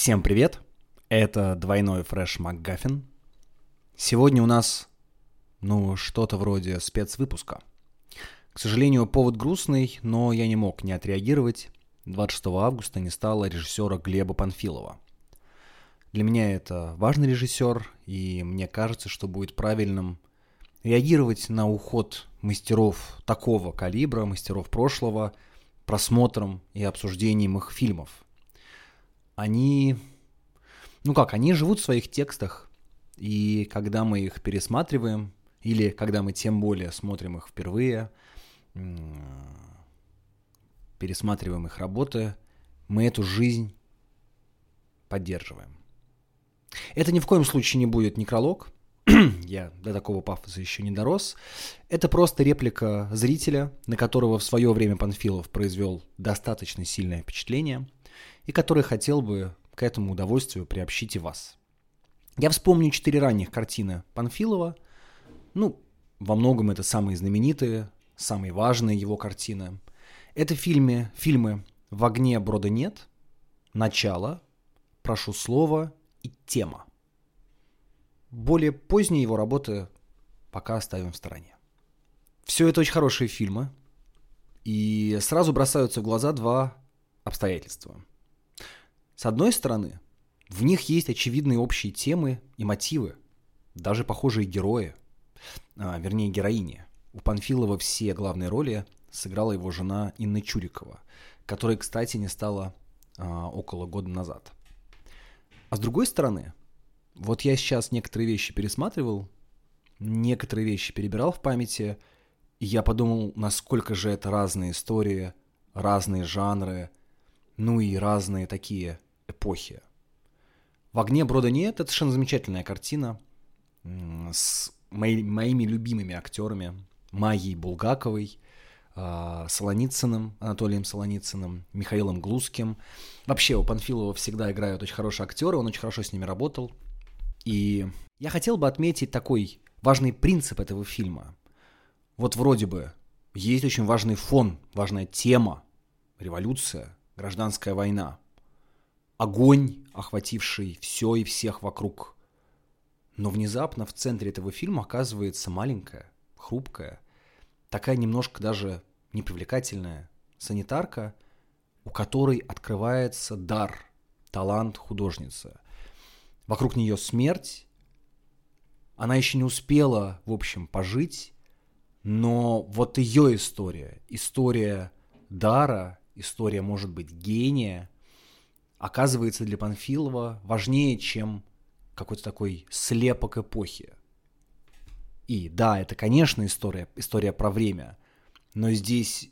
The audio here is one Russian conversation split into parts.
Всем привет! Это двойной фреш МакГаффин. Сегодня у нас, ну, что-то вроде спецвыпуска. К сожалению, повод грустный, но я не мог не отреагировать. 26 августа не стало режиссера Глеба Панфилова. Для меня это важный режиссер, и мне кажется, что будет правильным реагировать на уход мастеров такого калибра, мастеров прошлого, просмотром и обсуждением их фильмов. Они, ну как, они живут в своих текстах, и когда мы их пересматриваем, или когда мы тем более смотрим их впервые, пересматриваем их работы, мы эту жизнь поддерживаем. Это ни в коем случае не будет некролог, я до такого пафоса еще не дорос. Это просто реплика зрителя, на которого в свое время Панфилов произвел достаточно сильное впечатление, и который хотел бы к этому удовольствию приобщить и вас. Я вспомню четыре ранних картины Панфилова. Ну, во многом это самые знаменитые, самые важные его картины. Это фильмы, фильмы «В огне брода нет», «Начало», «Прошу слова» и «Тема». Более поздние его работы пока оставим в стороне. Все это очень хорошие фильмы, и сразу бросаются в глаза два обстоятельства. С одной стороны, в них есть очевидные общие темы и мотивы, даже похожие герои, а, вернее героини. У Панфилова все главные роли сыграла его жена Инна Чурикова, которая, кстати, не стала а, около года назад. А с другой стороны, вот я сейчас некоторые вещи пересматривал, некоторые вещи перебирал в памяти, и я подумал, насколько же это разные истории, разные жанры, ну и разные такие эпохи. «В огне брода нет» — это совершенно замечательная картина с мои, моими любимыми актерами Майей Булгаковой, а, Солоницыным, Анатолием Солоницыным, Михаилом Глузским. Вообще у Панфилова всегда играют очень хорошие актеры, он очень хорошо с ними работал – и я хотел бы отметить такой важный принцип этого фильма. Вот вроде бы есть очень важный фон, важная тема, революция, гражданская война, огонь, охвативший все и всех вокруг. Но внезапно в центре этого фильма оказывается маленькая, хрупкая, такая немножко даже непривлекательная санитарка, у которой открывается дар, талант художницы – вокруг нее смерть. Она еще не успела, в общем, пожить, но вот ее история, история дара, история, может быть, гения, оказывается для Панфилова важнее, чем какой-то такой слепок эпохи. И да, это, конечно, история, история про время, но здесь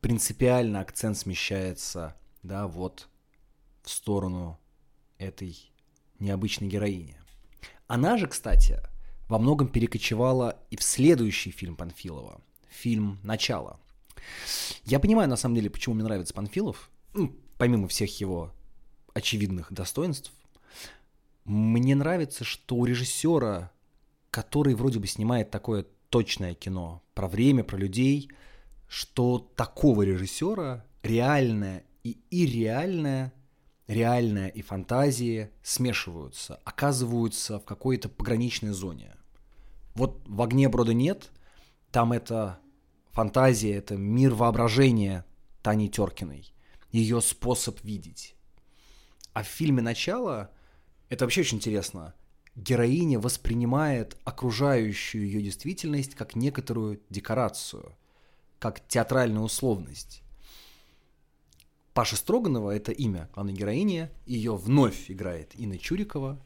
принципиально акцент смещается, да, вот в сторону этой необычной героине. Она же, кстати, во многом перекочевала и в следующий фильм Панфилова, фильм «Начало». Я понимаю, на самом деле, почему мне нравится Панфилов, ну, помимо всех его очевидных достоинств. Мне нравится, что у режиссера, который вроде бы снимает такое точное кино про время, про людей, что такого режиссера реальное и ирреальное реальное и фантазии смешиваются, оказываются в какой-то пограничной зоне. Вот в «Огне брода нет», там это фантазия, это мир воображения Тани Теркиной, ее способ видеть. А в фильме «Начало» это вообще очень интересно. Героиня воспринимает окружающую ее действительность как некоторую декорацию, как театральную условность. Паша Строганова – это имя главной героини, ее вновь играет Инна Чурикова.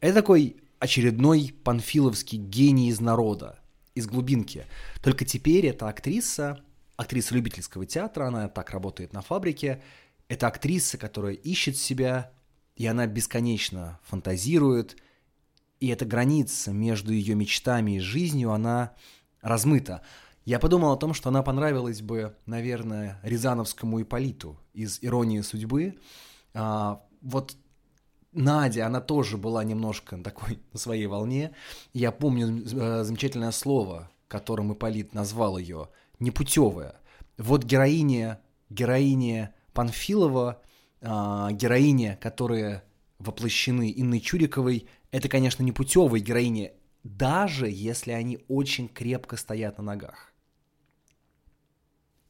Это такой очередной панфиловский гений из народа, из глубинки. Только теперь эта актриса, актриса любительского театра, она так работает на фабрике, это актриса, которая ищет себя, и она бесконечно фантазирует, и эта граница между ее мечтами и жизнью, она размыта. Я подумал о том, что она понравилась бы, наверное, Рязановскому Иполиту из «Иронии судьбы». А, вот Надя, она тоже была немножко такой на своей волне. Я помню э, замечательное слово, которым Иполит назвал ее, непутевая. Вот героиня, героиня Панфилова, э, героиня, которая воплощены Инной Чуриковой, это, конечно, не путевые героини, даже если они очень крепко стоят на ногах.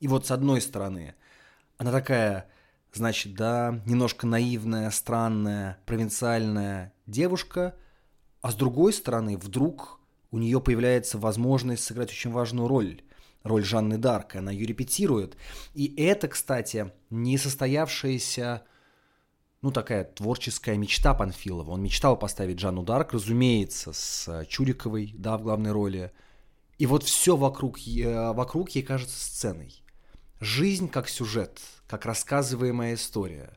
И вот с одной стороны, она такая, значит, да, немножко наивная, странная, провинциальная девушка, а с другой стороны, вдруг у нее появляется возможность сыграть очень важную роль роль Жанны Дарк, она ее репетирует. И это, кстати, не состоявшаяся ну, такая творческая мечта Панфилова. Он мечтал поставить Жанну Дарк, разумеется, с Чуриковой, да, в главной роли. И вот все вокруг, вокруг ей кажется сценой. Жизнь как сюжет, как рассказываемая история.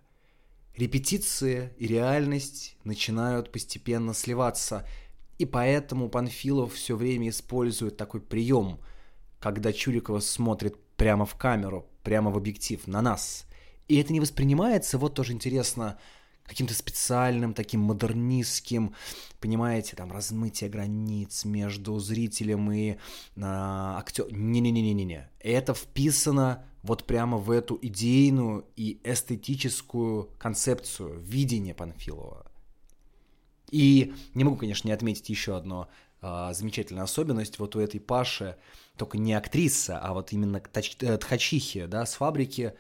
Репетиции и реальность начинают постепенно сливаться, и поэтому Панфилов все время использует такой прием – когда Чурикова смотрит прямо в камеру, прямо в объектив, на нас. И это не воспринимается, вот тоже интересно, каким-то специальным, таким модернистским, понимаете, там, размытие границ между зрителем и а, актером. Не-не-не-не-не. Это вписано вот прямо в эту идейную и эстетическую концепцию, видение Панфилова. И не могу, конечно, не отметить еще одно а, замечательная особенность вот у этой Паши, только не актриса, а вот именно тач, э, тхачихи, да, с фабрики,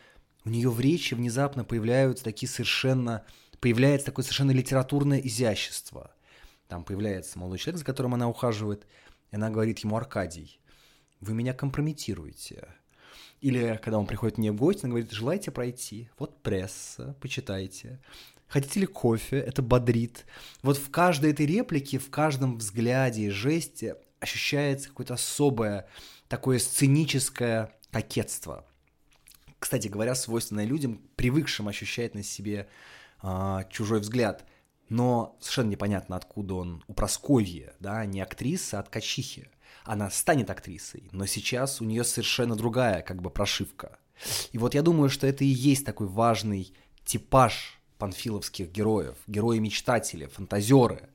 у нее в речи внезапно появляются такие совершенно, появляется такое совершенно литературное изящество. Там появляется молодой человек, за которым она ухаживает, и она говорит ему, Аркадий, вы меня компрометируете. Или когда он приходит мне в гости, она говорит, желаете пройти? Вот пресса, почитайте. Хотите ли кофе? Это бодрит. Вот в каждой этой реплике, в каждом взгляде и жесте ощущается какое-то особое такое сценическое кокетство. Кстати говоря, свойственное людям, привыкшим ощущать на себе э, чужой взгляд. Но совершенно непонятно, откуда он у Просковья, да, не актриса, а от Качихи. Она станет актрисой, но сейчас у нее совершенно другая как бы прошивка. И вот я думаю, что это и есть такой важный типаж панфиловских героев, герои-мечтатели, фантазеры,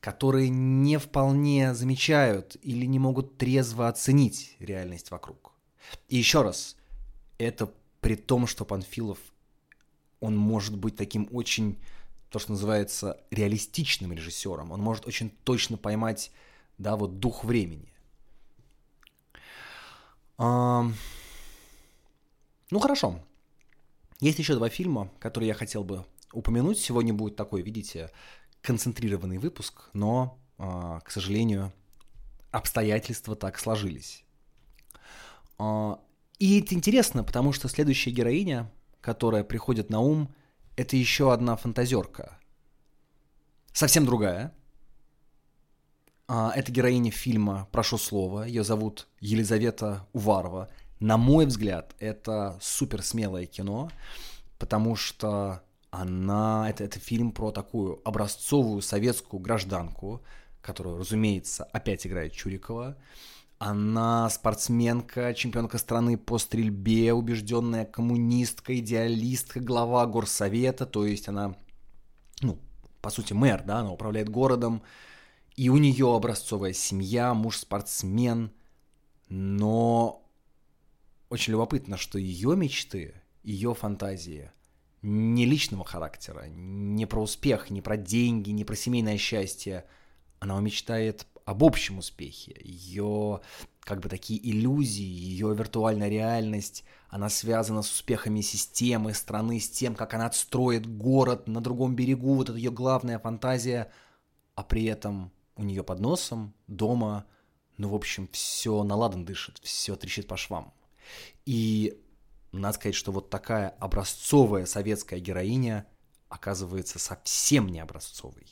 которые не вполне замечают или не могут трезво оценить реальность вокруг. И еще раз, это при том, что Панфилов, он может быть таким очень, то, что называется, реалистичным режиссером. Он может очень точно поймать, да, вот дух времени. А... Ну хорошо. Есть еще два фильма, которые я хотел бы упомянуть. Сегодня будет такой, видите, концентрированный выпуск, но, а, к сожалению, обстоятельства так сложились. А, и это интересно, потому что следующая героиня, которая приходит на ум, это еще одна фантазерка. Совсем другая. А, это героиня фильма «Прошу слова». Ее зовут Елизавета Уварова. На мой взгляд, это супер смелое кино, потому что она, это, это фильм про такую образцовую советскую гражданку, которую, разумеется, опять играет Чурикова. Она спортсменка, чемпионка страны по стрельбе, убежденная коммунистка, идеалистка, глава горсовета, то есть она, ну, по сути, мэр, да, она управляет городом, и у нее образцовая семья, муж спортсмен, но очень любопытно, что ее мечты, ее фантазии не личного характера, не про успех, не про деньги, не про семейное счастье. Она мечтает об общем успехе. Ее как бы такие иллюзии, ее виртуальная реальность, она связана с успехами системы, страны, с тем, как она отстроит город на другом берегу, вот это ее главная фантазия, а при этом у нее под носом, дома, ну, в общем, все наладан дышит, все трещит по швам. И надо сказать, что вот такая образцовая советская героиня оказывается совсем не образцовой.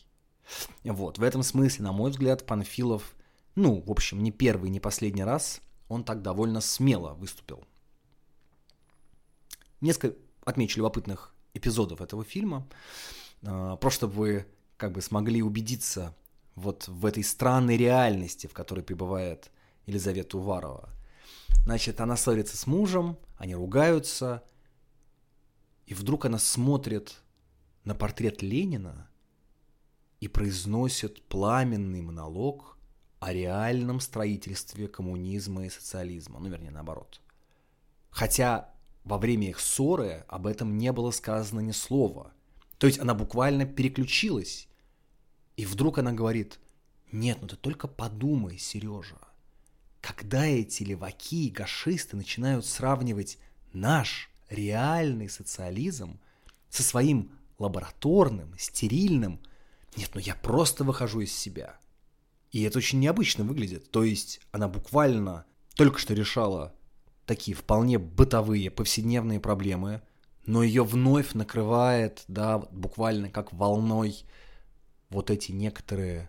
Вот, в этом смысле, на мой взгляд, Панфилов, ну, в общем, не первый, не последний раз, он так довольно смело выступил. Несколько отмечу любопытных эпизодов этого фильма, а, просто чтобы вы как бы смогли убедиться вот в этой странной реальности, в которой пребывает Елизавета Уварова – Значит, она ссорится с мужем, они ругаются, и вдруг она смотрит на портрет Ленина и произносит пламенный монолог о реальном строительстве коммунизма и социализма, ну, вернее, наоборот. Хотя во время их ссоры об этом не было сказано ни слова. То есть она буквально переключилась. И вдруг она говорит, нет, ну ты только подумай, Сережа, когда эти леваки и гашисты начинают сравнивать наш реальный социализм со своим лабораторным, стерильным, нет, ну я просто выхожу из себя. И это очень необычно выглядит. То есть она буквально только что решала такие вполне бытовые, повседневные проблемы, но ее вновь накрывает, да, буквально как волной вот эти некоторые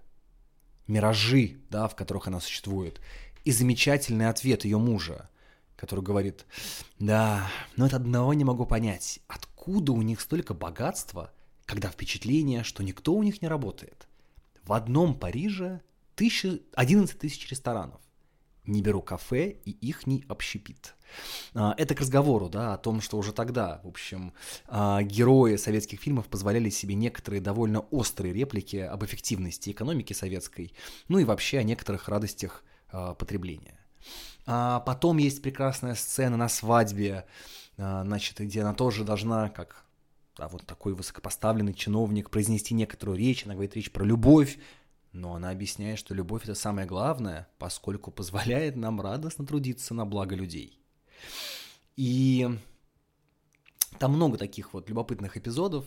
миражи, да, в которых она существует. И замечательный ответ ее мужа, который говорит, да, но это одного не могу понять, откуда у них столько богатства, когда впечатление, что никто у них не работает. В одном Париже тысяча, 11 тысяч ресторанов не беру кафе и их не общепит. А, это к разговору, да, о том, что уже тогда, в общем, а, герои советских фильмов позволяли себе некоторые довольно острые реплики об эффективности экономики советской, ну и вообще о некоторых радостях а, потребления. Потом есть прекрасная сцена на свадьбе, значит, где она тоже должна, как а вот такой высокопоставленный чиновник, произнести некоторую речь, она говорит речь про любовь, но она объясняет, что любовь это самое главное, поскольку позволяет нам радостно трудиться на благо людей. И там много таких вот любопытных эпизодов,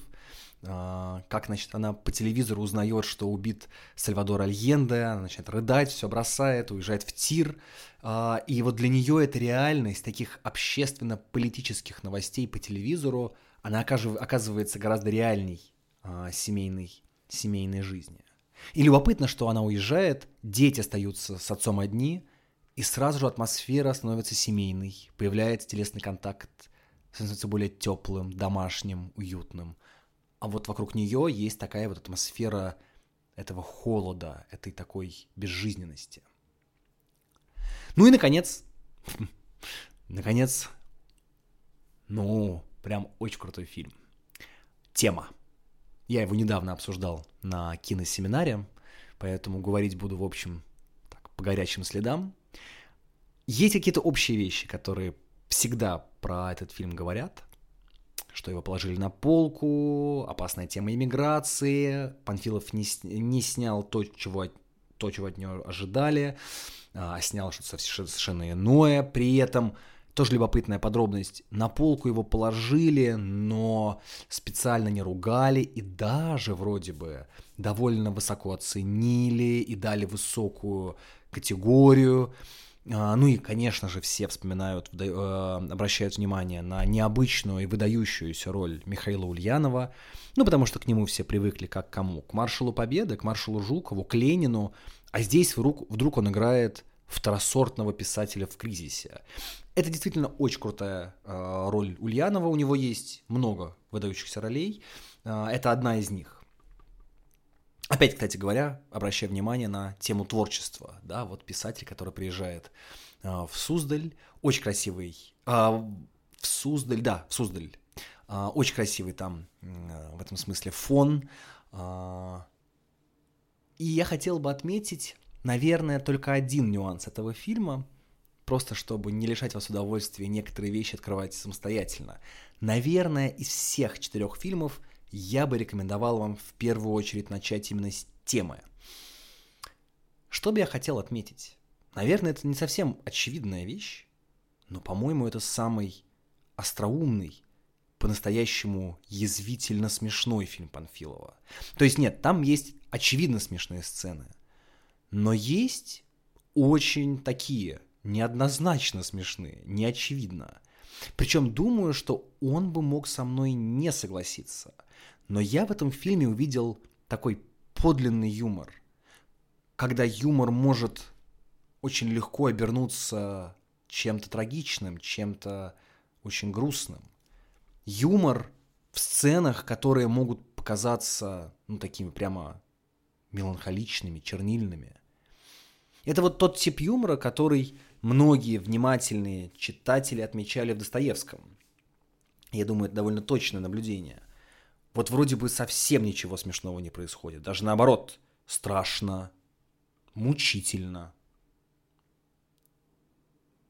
а, как, значит, она по телевизору узнает, что убит Сальвадор Альенде, она начинает рыдать, все бросает, уезжает в тир. А, и вот для нее эта реальность таких общественно-политических новостей по телевизору, она оказывается гораздо реальней а, семейной, семейной жизни. И любопытно, что она уезжает, дети остаются с отцом одни, и сразу же атмосфера становится семейной, появляется телесный контакт, становится более теплым, домашним, уютным. А вот вокруг нее есть такая вот атмосфера этого холода, этой такой безжизненности. Ну и, наконец, наконец, ну, прям очень крутой фильм. Тема – я его недавно обсуждал на киносеминаре, поэтому говорить буду, в общем, так, по горячим следам. Есть какие-то общие вещи, которые всегда про этот фильм говорят, что его положили на полку, опасная тема иммиграции, Панфилов не, не снял то, чего, то, чего от него ожидали, а снял что-то совершенно иное, при этом тоже любопытная подробность. На полку его положили, но специально не ругали и даже вроде бы довольно высоко оценили и дали высокую категорию. А, ну и, конечно же, все вспоминают, э, обращают внимание на необычную и выдающуюся роль Михаила Ульянова, ну потому что к нему все привыкли как к кому? К маршалу Победы, к маршалу Жукову, к Ленину, а здесь вдруг, вдруг он играет второсортного писателя в кризисе. Это действительно очень крутая э, роль Ульянова. У него есть много выдающихся ролей. Э, это одна из них. Опять, кстати говоря, обращая внимание на тему творчества. Да, вот писатель, который приезжает э, в Суздаль, очень красивый. Э, в Суздаль, да, в Суздаль. Э, очень красивый там в этом смысле фон. И я хотел бы отметить Наверное, только один нюанс этого фильма, просто чтобы не лишать вас удовольствия некоторые вещи открывать самостоятельно. Наверное, из всех четырех фильмов я бы рекомендовал вам в первую очередь начать именно с темы. Что бы я хотел отметить? Наверное, это не совсем очевидная вещь, но, по-моему, это самый остроумный, по-настоящему язвительно смешной фильм Панфилова. То есть нет, там есть очевидно смешные сцены, но есть очень такие, неоднозначно смешные, неочевидно. Причем думаю, что он бы мог со мной не согласиться. Но я в этом фильме увидел такой подлинный юмор. Когда юмор может очень легко обернуться чем-то трагичным, чем-то очень грустным. Юмор в сценах, которые могут показаться ну, такими прямо меланхоличными, чернильными. Это вот тот тип юмора, который многие внимательные читатели отмечали в Достоевском. Я думаю, это довольно точное наблюдение. Вот вроде бы совсем ничего смешного не происходит. Даже наоборот, страшно, мучительно.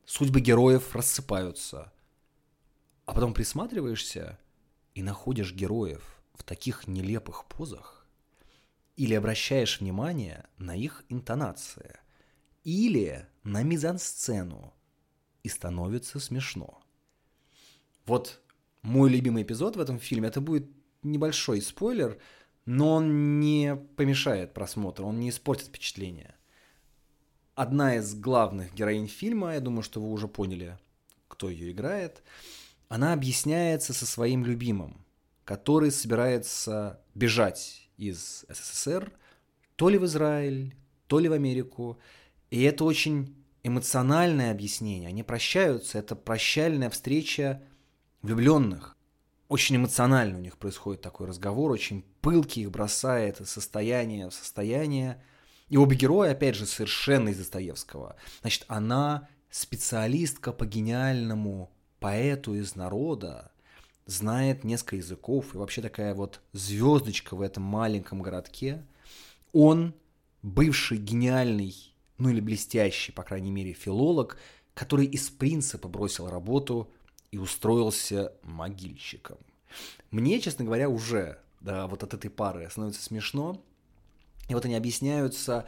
Судьбы героев рассыпаются. А потом присматриваешься и находишь героев в таких нелепых позах, или обращаешь внимание на их интонации, или на мизансцену, и становится смешно. Вот мой любимый эпизод в этом фильме, это будет небольшой спойлер, но он не помешает просмотру, он не испортит впечатление. Одна из главных героинь фильма, я думаю, что вы уже поняли, кто ее играет, она объясняется со своим любимым, который собирается бежать из СССР то ли в Израиль, то ли в Америку. И это очень эмоциональное объяснение. Они прощаются, это прощальная встреча влюбленных. Очень эмоционально у них происходит такой разговор, очень пылкий их бросает из состояния в состояние. И обе герои, опять же, совершенно из Достоевского. Значит, она специалистка по гениальному поэту из народа, знает несколько языков и вообще такая вот звездочка в этом маленьком городке. Он бывший гениальный, ну или блестящий, по крайней мере, филолог, который из принципа бросил работу и устроился могильщиком. Мне, честно говоря, уже да, вот от этой пары становится смешно. И вот они объясняются,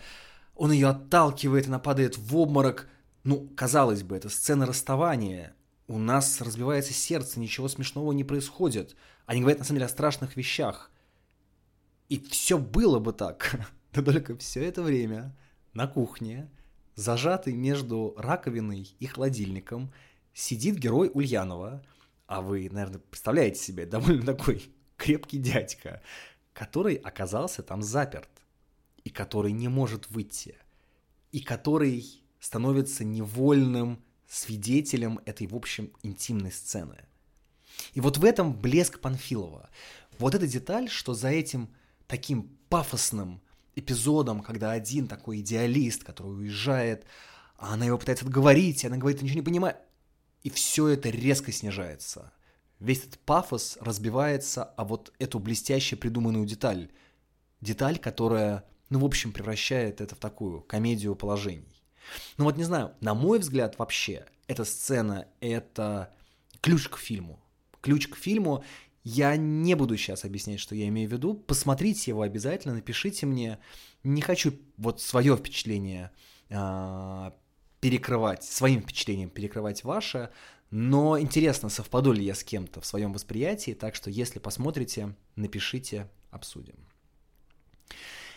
он ее отталкивает, она падает в обморок. Ну, казалось бы, это сцена расставания. У нас разбивается сердце, ничего смешного не происходит. Они говорят, на самом деле, о страшных вещах. И все было бы так. Да только все это время на кухне, зажатый между раковиной и холодильником, сидит герой Ульянова, а вы, наверное, представляете себе, довольно такой крепкий дядька, который оказался там заперт, и который не может выйти, и который становится невольным свидетелем этой, в общем, интимной сцены. И вот в этом блеск Панфилова. Вот эта деталь, что за этим таким пафосным эпизодом, когда один такой идеалист, который уезжает, а она его пытается отговорить, и она говорит, ты ничего не понимаешь. И все это резко снижается. Весь этот пафос разбивается, а вот эту блестяще придуманную деталь. Деталь, которая, ну, в общем, превращает это в такую комедию положений. Ну вот не знаю, на мой взгляд вообще, эта сцена — это ключ к фильму. Ключ к фильму, я не буду сейчас объяснять, что я имею в виду. Посмотрите его обязательно, напишите мне. Не хочу вот свое впечатление э, перекрывать, своим впечатлением перекрывать ваше, но интересно, совпаду ли я с кем-то в своем восприятии, так что если посмотрите, напишите, обсудим.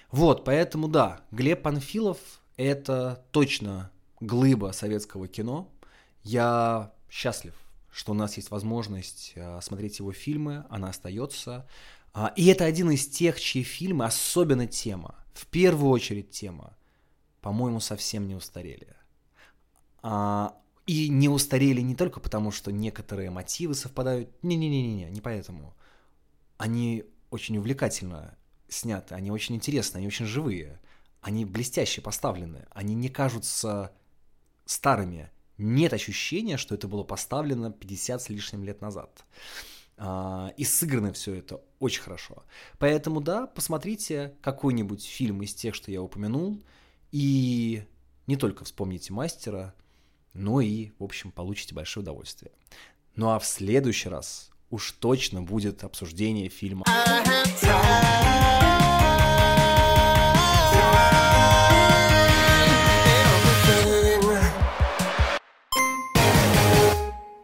Вот, поэтому да, Глеб Панфилов – это точно глыба советского кино. Я счастлив что у нас есть возможность э, смотреть его фильмы, она остается. А, и это один из тех, чьи фильмы, особенно тема, в первую очередь тема, по-моему, совсем не устарели. А, и не устарели не только потому, что некоторые мотивы совпадают. Не-не-не-не, не поэтому. Они очень увлекательно сняты, они очень интересны, они очень живые, они блестяще поставлены, они не кажутся старыми, нет ощущения, что это было поставлено 50 с лишним лет назад. А, и сыграно все это очень хорошо. Поэтому, да, посмотрите какой-нибудь фильм из тех, что я упомянул, и не только вспомните мастера, но и, в общем, получите большое удовольствие. Ну а в следующий раз уж точно будет обсуждение фильма.